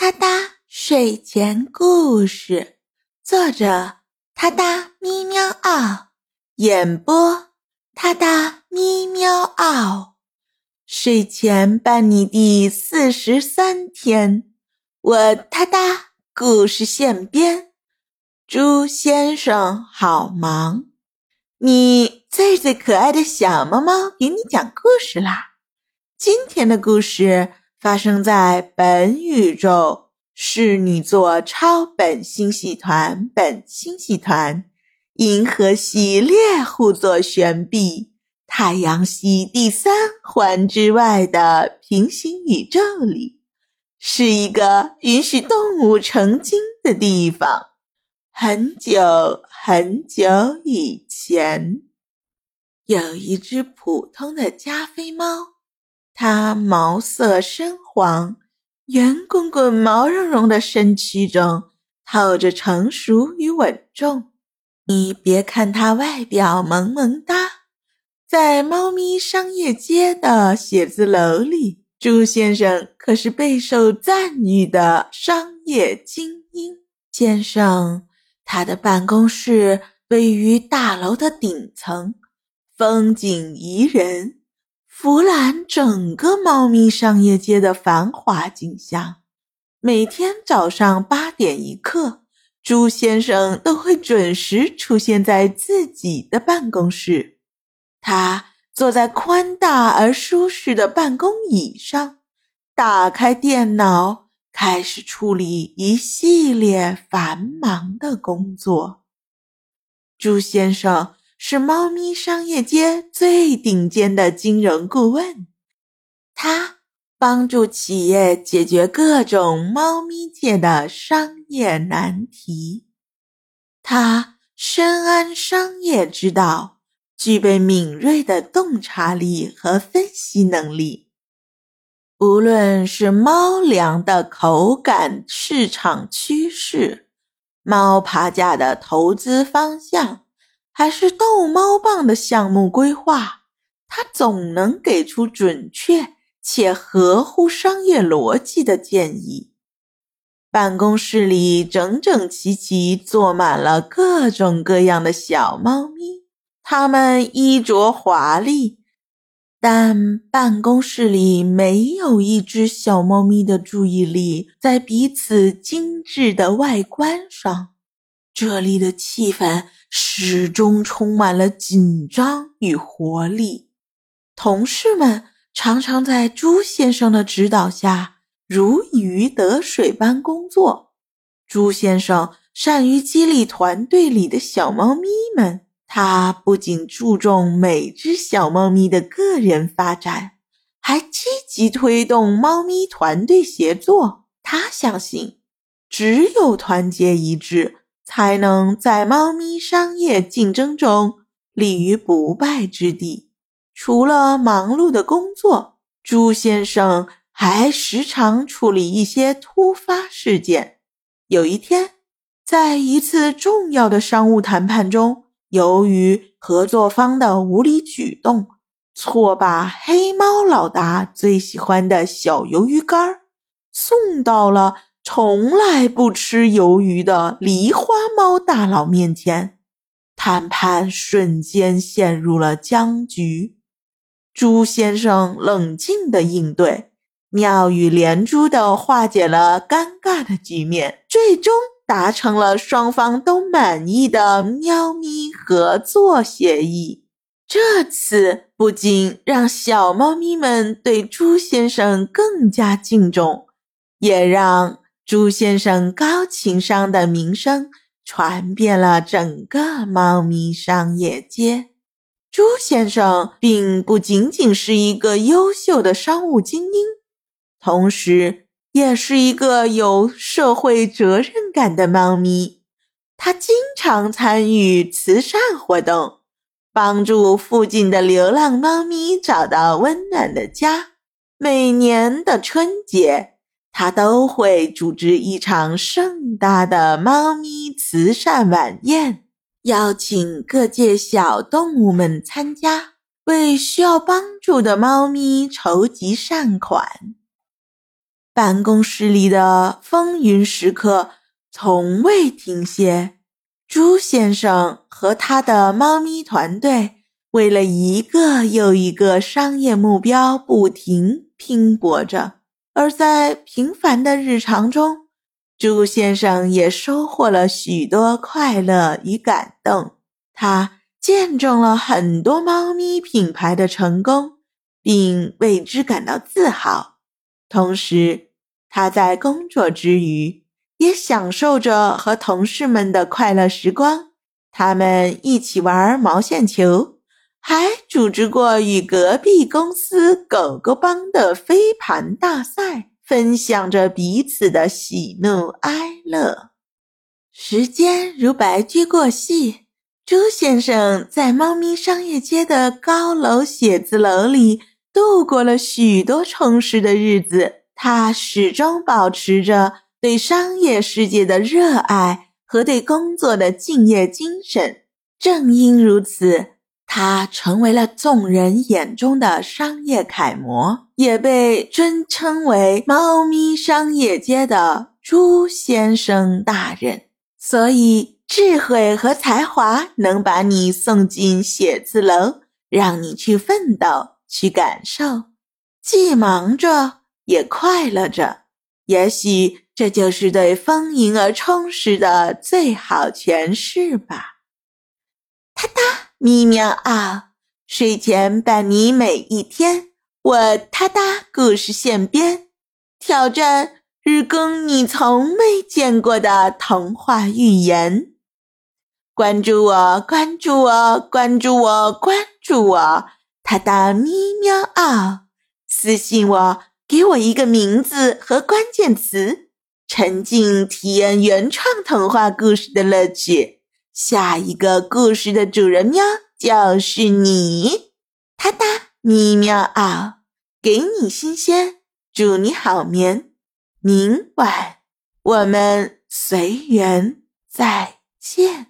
哒哒睡前故事，作者：哒哒咪喵嗷，演播：哒哒咪喵嗷。睡前伴你第四十三天，我他哒故事现编。猪先生好忙，你最最可爱的小猫猫给你讲故事啦。今天的故事发生在本宇宙侍女座超本星系团本星系团银河系猎户座旋臂太阳系第三环之外的平行宇宙里，是一个允许动物成精的地方。很久很久以前，有一只普通的加菲猫，它毛色深黄，圆滚滚、毛茸茸的身躯中透着成熟与稳重。你别看它外表萌萌哒，在猫咪商业街的写字楼里，朱先生可是备受赞誉的商业精英先生。他的办公室位于大楼的顶层，风景宜人，俯览整个猫咪商业街的繁华景象。每天早上八点一刻，朱先生都会准时出现在自己的办公室。他坐在宽大而舒适的办公椅上，打开电脑。开始处理一系列繁忙的工作。朱先生是猫咪商业街最顶尖的金融顾问，他帮助企业解决各种猫咪界的商业难题。他深谙商业之道，具备敏锐的洞察力和分析能力。无论是猫粮的口感、市场趋势、猫爬架的投资方向，还是逗猫棒的项目规划，他总能给出准确且合乎商业逻辑的建议。办公室里整整齐齐坐满了各种各样的小猫咪，它们衣着华丽。但办公室里没有一只小猫咪的注意力在彼此精致的外观上，这里的气氛始终充满了紧张与活力。同事们常常在朱先生的指导下如鱼得水般工作。朱先生善于激励团队里的小猫咪们。他不仅注重每只小猫咪的个人发展，还积极推动猫咪团队协作。他相信，只有团结一致，才能在猫咪商业竞争中立于不败之地。除了忙碌的工作，朱先生还时常处理一些突发事件。有一天，在一次重要的商务谈判中，由于合作方的无理举动，错把黑猫老大最喜欢的小鱿鱼干送到了从来不吃鱿鱼的狸花猫大佬面前，谈判瞬间陷入了僵局。朱先生冷静的应对，妙语连珠的化解了尴尬的局面，最终。达成了双方都满意的喵咪合作协议。这次不仅让小猫咪们对朱先生更加敬重，也让朱先生高情商的名声传遍了整个猫咪商业街。朱先生并不仅仅是一个优秀的商务精英，同时。也是一个有社会责任感的猫咪，他经常参与慈善活动，帮助附近的流浪猫咪找到温暖的家。每年的春节，他都会组织一场盛大的猫咪慈善晚宴，邀请各界小动物们参加，为需要帮助的猫咪筹集善款。办公室里的风云时刻从未停歇。朱先生和他的猫咪团队为了一个又一个商业目标不停拼搏着，而在平凡的日常中，朱先生也收获了许多快乐与感动。他见证了很多猫咪品牌的成功，并为之感到自豪。同时，他在工作之余。也享受着和同事们的快乐时光，他们一起玩毛线球，还组织过与隔壁公司狗狗帮的飞盘大赛，分享着彼此的喜怒哀乐。时间如白驹过隙，朱先生在猫咪商业街的高楼写字楼里度过了许多充实的日子。他始终保持着。对商业世界的热爱和对工作的敬业精神，正因如此，他成为了众人眼中的商业楷模，也被尊称为“猫咪商业街的朱先生大人”。所以，智慧和才华能把你送进写字楼，让你去奋斗、去感受，既忙着也快乐着。也许。这就是对丰盈而充实的最好诠释吧。哒哒咪喵啊，睡前伴你每一天。我哒哒故事现编，挑战日更你从没见过的童话寓言。关注我，关注我，关注我，关注我！哒哒咪喵啊，私信我，给我一个名字和关键词。沉浸体验原创童话故事的乐趣，下一个故事的主人喵就是你，哒哒咪喵嗷，给你新鲜，祝你好眠，明晚我们随缘再见。